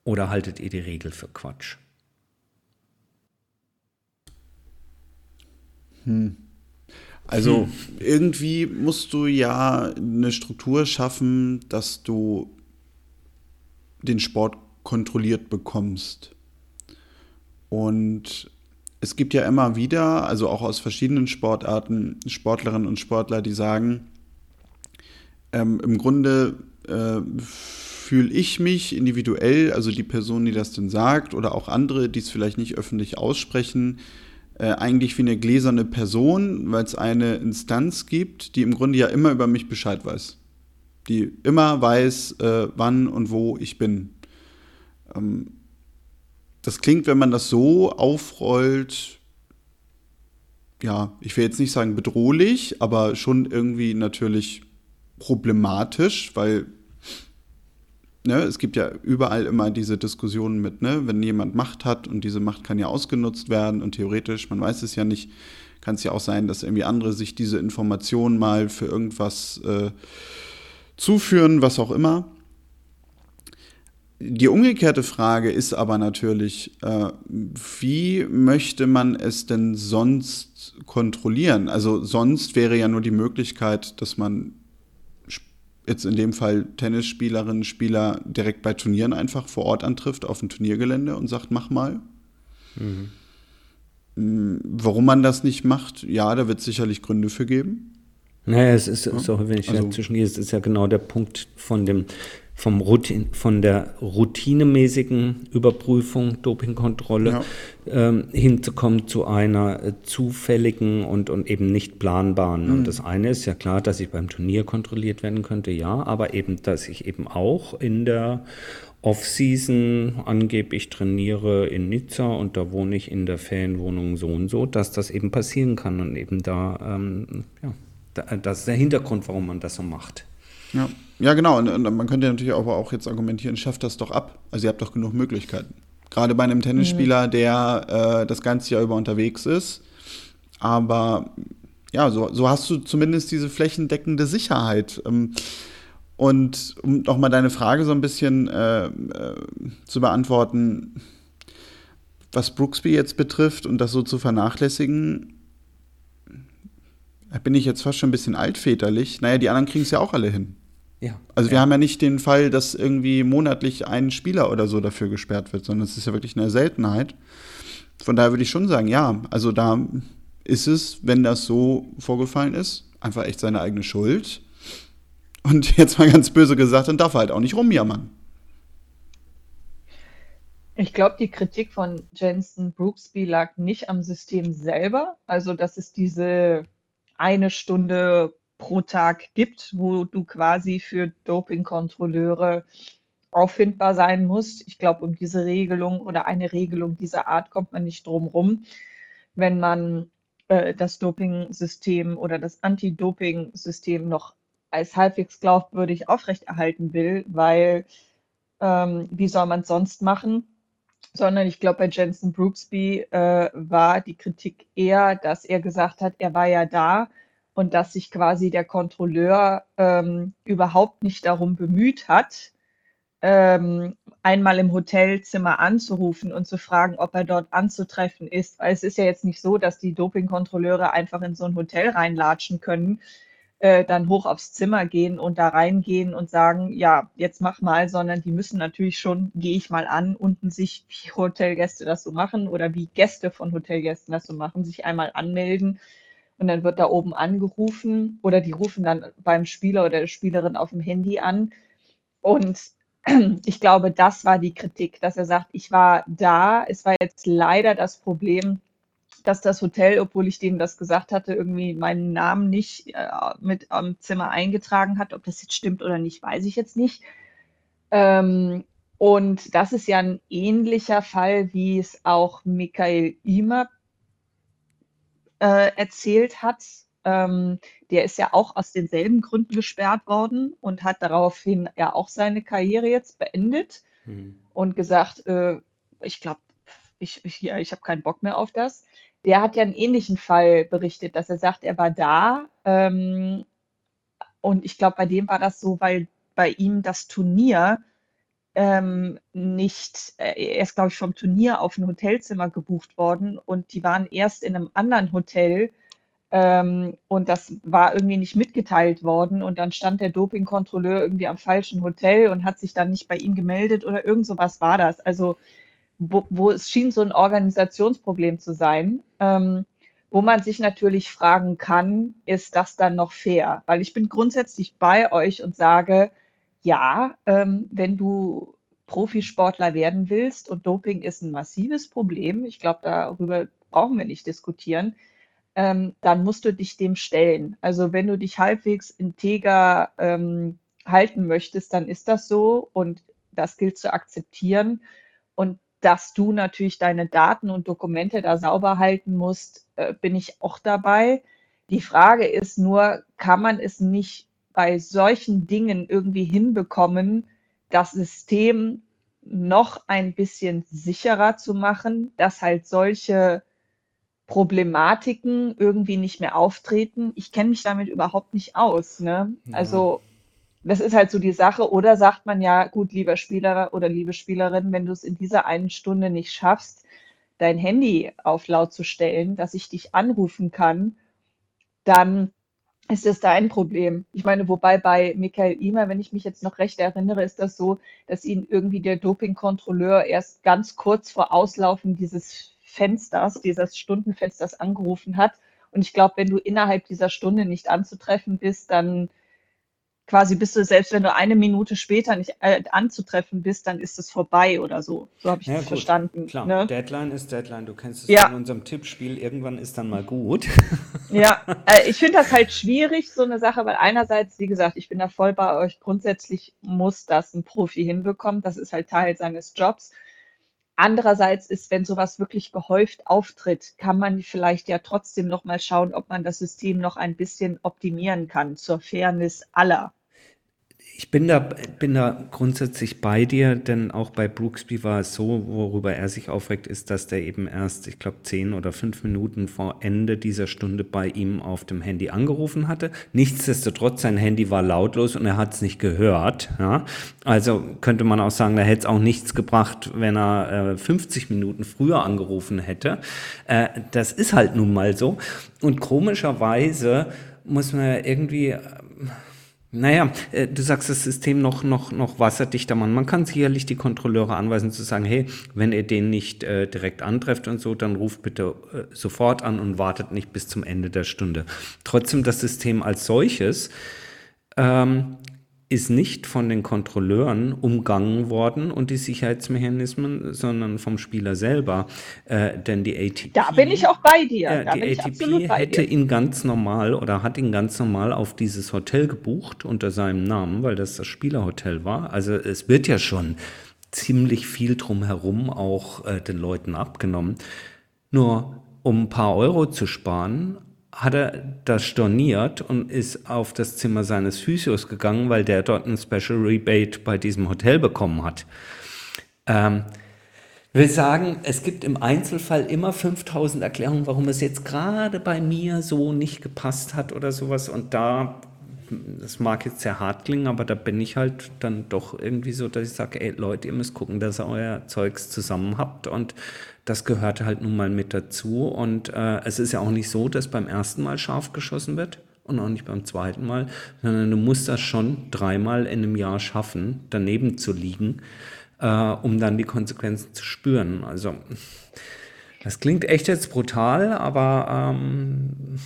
Oder haltet ihr die Regel für Quatsch? Hm. Also hm. irgendwie musst du ja eine Struktur schaffen, dass du den Sport kontrolliert bekommst. Und es gibt ja immer wieder, also auch aus verschiedenen Sportarten, Sportlerinnen und Sportler, die sagen, ähm, im Grunde äh, fühle ich mich individuell, also die Person, die das denn sagt, oder auch andere, die es vielleicht nicht öffentlich aussprechen, äh, eigentlich wie eine gläserne Person, weil es eine Instanz gibt, die im Grunde ja immer über mich Bescheid weiß. Die immer weiß, äh, wann und wo ich bin. Ähm, das klingt, wenn man das so aufrollt, ja, ich will jetzt nicht sagen bedrohlich, aber schon irgendwie natürlich problematisch, weil ne, es gibt ja überall immer diese Diskussionen mit, ne, wenn jemand Macht hat und diese Macht kann ja ausgenutzt werden und theoretisch, man weiß es ja nicht, kann es ja auch sein, dass irgendwie andere sich diese Informationen mal für irgendwas äh, zuführen, was auch immer. Die umgekehrte Frage ist aber natürlich, äh, wie möchte man es denn sonst kontrollieren? Also sonst wäre ja nur die Möglichkeit, dass man jetzt in dem Fall Tennisspielerinnen, Spieler direkt bei Turnieren einfach vor Ort antrifft auf dem Turniergelände und sagt, mach mal. Mhm. Mm, warum man das nicht macht, ja, da wird es sicherlich Gründe für geben. Naja, es ist, ja? sorry, wenn ich also, dazwischen gehe, es ist ja genau der Punkt von dem vom Routine, von der routinemäßigen Überprüfung, Dopingkontrolle ja. ähm, hinzukommen zu einer äh, zufälligen und, und eben nicht planbaren. Mhm. Und das eine ist ja klar, dass ich beim Turnier kontrolliert werden könnte, ja, aber eben, dass ich eben auch in der Off-Season angeblich trainiere in Nizza und da wohne ich in der Ferienwohnung so und so, dass das eben passieren kann und eben da, ähm, ja, da, das ist der Hintergrund, warum man das so macht. Ja, ja genau. Und, und man könnte natürlich aber auch jetzt argumentieren, schafft das doch ab. Also ihr habt doch genug Möglichkeiten. Gerade bei einem Tennisspieler, mhm. der äh, das ganze Jahr über unterwegs ist. Aber ja, so, so hast du zumindest diese flächendeckende Sicherheit. Ähm, und um nochmal deine Frage so ein bisschen äh, äh, zu beantworten, was Brooksby jetzt betrifft und das so zu vernachlässigen, bin ich jetzt fast schon ein bisschen altväterlich. Naja, die anderen kriegen es ja auch alle hin. Ja. Also wir ja. haben ja nicht den Fall, dass irgendwie monatlich ein Spieler oder so dafür gesperrt wird, sondern es ist ja wirklich eine Seltenheit. Von daher würde ich schon sagen, ja, also da ist es, wenn das so vorgefallen ist, einfach echt seine eigene Schuld. Und (laughs) jetzt mal ganz böse gesagt, dann darf er halt auch nicht rumjammern. Ich glaube, die Kritik von Jensen Brooksby lag nicht am System selber, also dass es diese eine Stunde pro Tag gibt, wo du quasi für Dopingkontrolleure auffindbar sein musst. Ich glaube, um diese Regelung oder eine Regelung dieser Art kommt man nicht drum rum, wenn man äh, das Doping-System oder das Anti-Doping-System noch als halbwegs glaubwürdig aufrechterhalten will, weil ähm, wie soll man es sonst machen? Sondern ich glaube, bei Jensen Brooksby äh, war die Kritik eher, dass er gesagt hat, er war ja da und dass sich quasi der Kontrolleur ähm, überhaupt nicht darum bemüht hat, ähm, einmal im Hotelzimmer anzurufen und zu fragen, ob er dort anzutreffen ist. Weil es ist ja jetzt nicht so, dass die Dopingkontrolleure einfach in so ein Hotel reinlatschen können, äh, dann hoch aufs Zimmer gehen und da reingehen und sagen, ja, jetzt mach mal, sondern die müssen natürlich schon, gehe ich mal an, unten sich, wie Hotelgäste das so machen oder wie Gäste von Hotelgästen das so machen, sich einmal anmelden und dann wird da oben angerufen oder die rufen dann beim Spieler oder der Spielerin auf dem Handy an und (clears throat) ich glaube, das war die Kritik, dass er sagt, ich war da. Es war jetzt leider das Problem, dass das Hotel, obwohl ich denen das gesagt hatte, irgendwie meinen Namen nicht äh, mit am Zimmer eingetragen hat. Ob das jetzt stimmt oder nicht, weiß ich jetzt nicht. Ähm, und das ist ja ein ähnlicher Fall, wie es auch Michael Imer äh, erzählt hat. Ähm, der ist ja auch aus denselben Gründen gesperrt worden und hat daraufhin ja auch seine Karriere jetzt beendet mhm. und gesagt, äh, ich glaube, ich, ich, ja, ich habe keinen Bock mehr auf das. Der hat ja einen ähnlichen Fall berichtet, dass er sagt, er war da ähm, und ich glaube, bei dem war das so, weil bei ihm das Turnier ähm, nicht, äh, er ist, glaube ich, vom Turnier auf ein Hotelzimmer gebucht worden und die waren erst in einem anderen Hotel ähm, und das war irgendwie nicht mitgeteilt worden. Und dann stand der Dopingkontrolleur irgendwie am falschen Hotel und hat sich dann nicht bei ihm gemeldet oder irgend sowas war das. Also, wo, wo es schien so ein Organisationsproblem zu sein. Ähm, wo man sich natürlich fragen kann, ist das dann noch fair? Weil ich bin grundsätzlich bei euch und sage, ja, ähm, wenn du Profisportler werden willst und Doping ist ein massives Problem, ich glaube, darüber brauchen wir nicht diskutieren, ähm, dann musst du dich dem stellen. Also wenn du dich halbwegs integer ähm, halten möchtest, dann ist das so und das gilt zu akzeptieren. Und dass du natürlich deine Daten und Dokumente da sauber halten musst, äh, bin ich auch dabei. Die Frage ist nur, kann man es nicht bei solchen Dingen irgendwie hinbekommen, das System noch ein bisschen sicherer zu machen, dass halt solche Problematiken irgendwie nicht mehr auftreten. Ich kenne mich damit überhaupt nicht aus. Ne? Ja. Also das ist halt so die Sache. Oder sagt man ja, gut, lieber Spieler oder liebe Spielerin, wenn du es in dieser einen Stunde nicht schaffst, dein Handy auf laut zu stellen, dass ich dich anrufen kann, dann ist es dein Problem. Ich meine, wobei bei Michael Imer, wenn ich mich jetzt noch recht erinnere, ist das so, dass ihn irgendwie der Dopingkontrolleur erst ganz kurz vor Auslaufen dieses Fensters, dieses Stundenfensters angerufen hat. Und ich glaube, wenn du innerhalb dieser Stunde nicht anzutreffen bist, dann quasi bist du, selbst wenn du eine Minute später nicht äh, anzutreffen bist, dann ist es vorbei oder so. So habe ich ja, das gut. verstanden. Klar, ne? Deadline ist Deadline. Du kennst es ja. von unserem Tippspiel. Irgendwann ist dann mal gut. (laughs) Ja, äh, ich finde das halt schwierig, so eine Sache, weil einerseits, wie gesagt, ich bin da voll bei euch. Grundsätzlich muss das ein Profi hinbekommen. Das ist halt Teil seines Jobs. Andererseits ist, wenn sowas wirklich gehäuft auftritt, kann man vielleicht ja trotzdem noch mal schauen, ob man das System noch ein bisschen optimieren kann zur Fairness aller. Ich bin da, bin da grundsätzlich bei dir, denn auch bei Brooksby war es so, worüber er sich aufregt, ist, dass der eben erst, ich glaube, zehn oder fünf Minuten vor Ende dieser Stunde bei ihm auf dem Handy angerufen hatte. Nichtsdestotrotz, sein Handy war lautlos und er hat es nicht gehört. Ja? Also könnte man auch sagen, da hätte es auch nichts gebracht, wenn er äh, 50 Minuten früher angerufen hätte. Äh, das ist halt nun mal so. Und komischerweise muss man irgendwie naja, äh, du sagst, das System noch, noch, noch wasserdichter machen. Man kann sicherlich die Kontrolleure anweisen zu sagen, hey, wenn ihr den nicht äh, direkt antrefft und so, dann ruft bitte äh, sofort an und wartet nicht bis zum Ende der Stunde. Trotzdem das System als solches ähm, ist nicht von den Kontrolleuren umgangen worden und die Sicherheitsmechanismen, sondern vom Spieler selber. Äh, denn die ATP. Da bin ich auch bei dir. Äh, die ATP hätte ihn ganz normal oder hat ihn ganz normal auf dieses Hotel gebucht unter seinem Namen, weil das das Spielerhotel war. Also es wird ja schon ziemlich viel drumherum auch äh, den Leuten abgenommen. Nur um ein paar Euro zu sparen, hat er das storniert und ist auf das Zimmer seines Physios gegangen, weil der dort ein Special Rebate bei diesem Hotel bekommen hat. Ähm, will sagen, es gibt im Einzelfall immer 5000 Erklärungen, warum es jetzt gerade bei mir so nicht gepasst hat oder sowas. Und da, das mag jetzt sehr hart klingen, aber da bin ich halt dann doch irgendwie so, dass ich sage, ey Leute, ihr müsst gucken, dass ihr euer Zeugs zusammen habt und das gehört halt nun mal mit dazu. Und äh, es ist ja auch nicht so, dass beim ersten Mal scharf geschossen wird und auch nicht beim zweiten Mal, sondern du musst das schon dreimal in einem Jahr schaffen, daneben zu liegen, äh, um dann die Konsequenzen zu spüren. Also das klingt echt jetzt brutal, aber ähm,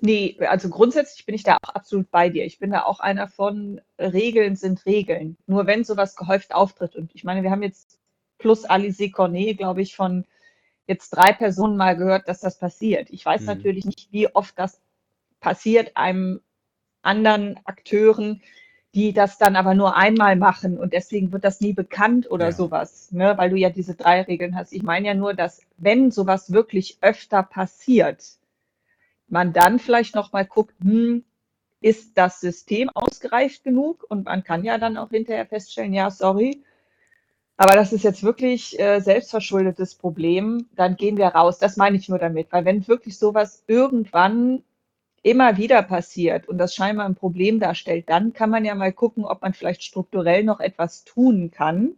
Nee, also grundsätzlich bin ich da auch absolut bei dir. Ich bin da auch einer von Regeln sind Regeln. Nur wenn sowas gehäuft auftritt und ich meine, wir haben jetzt plus Alice Cornet, glaube ich, von jetzt drei Personen mal gehört, dass das passiert. Ich weiß mhm. natürlich nicht, wie oft das passiert einem anderen Akteuren, die das dann aber nur einmal machen und deswegen wird das nie bekannt oder ja. sowas, ne? weil du ja diese drei Regeln hast. Ich meine ja nur, dass wenn sowas wirklich öfter passiert, man dann vielleicht noch mal guckt, hm, ist das System ausgereift genug? Und man kann ja dann auch hinterher feststellen, ja, sorry, aber das ist jetzt wirklich äh, selbstverschuldetes Problem, dann gehen wir raus. Das meine ich nur damit, weil wenn wirklich sowas irgendwann immer wieder passiert und das scheinbar ein Problem darstellt, dann kann man ja mal gucken, ob man vielleicht strukturell noch etwas tun kann.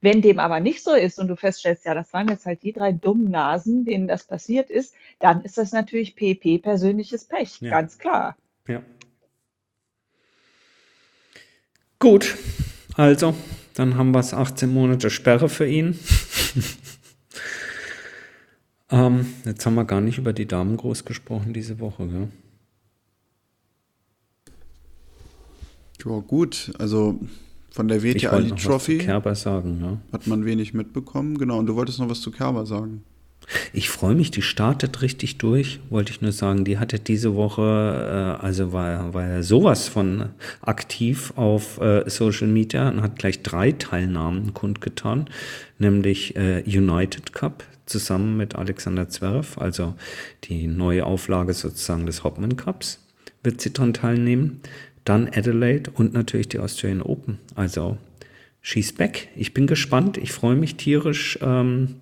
Wenn dem aber nicht so ist und du feststellst, ja, das waren jetzt halt die drei dummen Nasen, denen das passiert ist, dann ist das natürlich PP persönliches Pech, ja. ganz klar. Ja. Gut, also dann haben wir es 18 Monate Sperre für ihn. (laughs) ähm, jetzt haben wir gar nicht über die Damen groß gesprochen diese Woche, gell? Ja, gut. Also von der WTA Elite Trophy Kerber sagen, ja. hat man wenig mitbekommen. Genau, und du wolltest noch was zu Kerber sagen. Ich freue mich, die startet richtig durch, wollte ich nur sagen. Die hatte diese Woche, äh, also war, war ja sowas von aktiv auf äh, Social Media und hat gleich drei Teilnahmen kundgetan, nämlich äh, United Cup zusammen mit Alexander Zverev, also die neue Auflage sozusagen des Hopman Cups, wird sie dran teilnehmen. Dann Adelaide und natürlich die Australian Open. Also she's back. Ich bin gespannt. Ich freue mich tierisch. Ähm,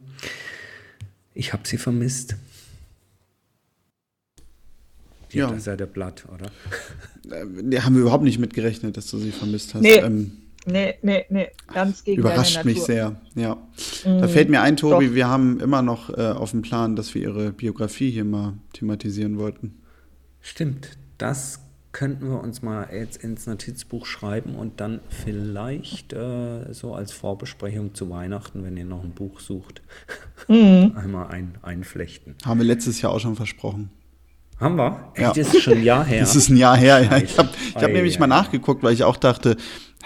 ich habe sie vermisst. Die ja. sei der Blatt, oder? Äh, haben wir überhaupt nicht mitgerechnet, dass du sie vermisst hast. Nee. Ähm, nee, nee, nee, ganz gegen Überrascht mich sehr, ja. Mm, da fällt mir ein, Tobi, doch. wir haben immer noch äh, auf dem Plan, dass wir ihre Biografie hier mal thematisieren wollten. Stimmt, das könnten wir uns mal jetzt ins Notizbuch schreiben und dann vielleicht äh, so als Vorbesprechung zu Weihnachten, wenn ihr noch ein Buch sucht, (laughs) mhm. (laughs) einmal ein, einflechten. Haben wir letztes Jahr auch schon versprochen. Haben wir? Echt, ja. das ist schon ein Jahr (laughs) her. Das ist ein Jahr her, ja. Ich habe ich hab nämlich mal nachgeguckt, weil ich auch dachte,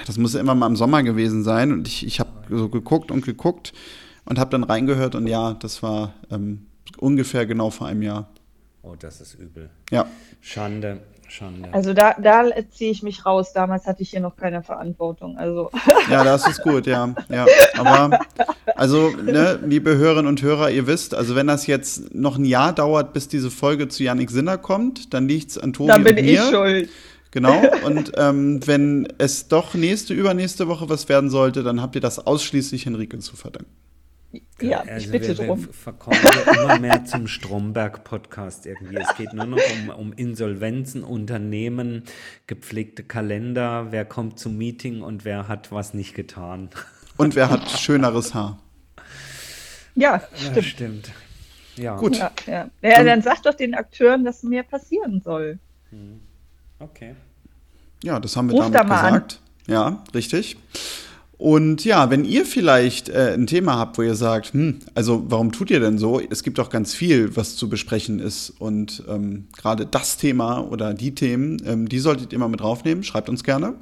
das muss ja immer mal im Sommer gewesen sein. Und ich, ich habe so geguckt und geguckt und habe dann reingehört und ja, das war ähm, ungefähr genau vor einem Jahr. Oh, das ist übel. Ja. Schande. Schande. Also da, da ziehe ich mich raus. Damals hatte ich hier noch keine Verantwortung. Also. (laughs) Ja, das ist gut, ja. ja. Aber also, ne, liebe Hörerinnen und Hörer, ihr wisst, also wenn das jetzt noch ein Jahr dauert, bis diese Folge zu Yannick Sinner kommt, dann liegt es an Tobi Dann bin und mir. ich schuld. Genau. Und ähm, wenn es doch nächste, übernächste Woche was werden sollte, dann habt ihr das ausschließlich Henrike zu verdanken. Ja, also ich bitte wir, drum. Wir verkommen immer mehr zum Stromberg-Podcast irgendwie. Es geht nur noch um, um Insolvenzen, Unternehmen, gepflegte Kalender, wer kommt zum Meeting und wer hat was nicht getan. Und wer hat schöneres Haar. Ja, stimmt. Ja, stimmt. Ja. Gut. Ja, ja. ja, dann sag doch den Akteuren, dass mehr passieren soll. Hm. Okay. Ja, das haben wir Ruf damit da gesagt. An. Ja, richtig. Und ja, wenn ihr vielleicht äh, ein Thema habt, wo ihr sagt, hm, also warum tut ihr denn so? Es gibt doch ganz viel, was zu besprechen ist. Und ähm, gerade das Thema oder die Themen, ähm, die solltet ihr mal mit draufnehmen. Schreibt uns gerne.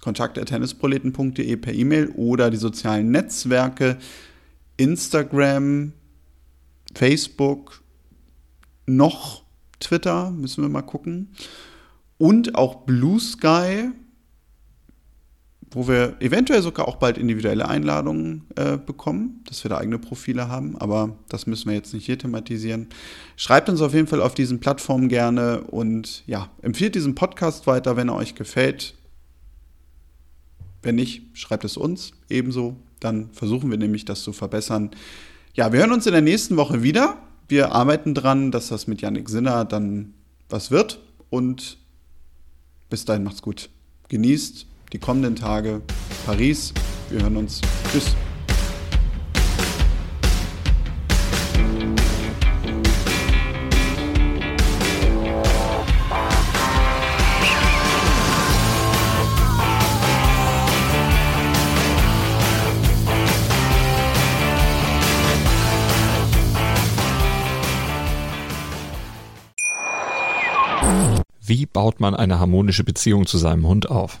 kontakt.tennisproleten.de per E-Mail oder die sozialen Netzwerke Instagram, Facebook, noch Twitter, müssen wir mal gucken. Und auch Blue Sky, wo wir eventuell sogar auch bald individuelle Einladungen äh, bekommen, dass wir da eigene Profile haben, aber das müssen wir jetzt nicht hier thematisieren. Schreibt uns auf jeden Fall auf diesen Plattformen gerne und ja, empfiehlt diesen Podcast weiter, wenn er euch gefällt. Wenn nicht, schreibt es uns ebenso. Dann versuchen wir nämlich, das zu verbessern. Ja, wir hören uns in der nächsten Woche wieder. Wir arbeiten dran, dass das mit Yannick Sinner dann was wird. Und bis dahin macht's gut. Genießt die kommenden Tage Paris. Wir hören uns. Tschüss. Wie baut man eine harmonische Beziehung zu seinem Hund auf?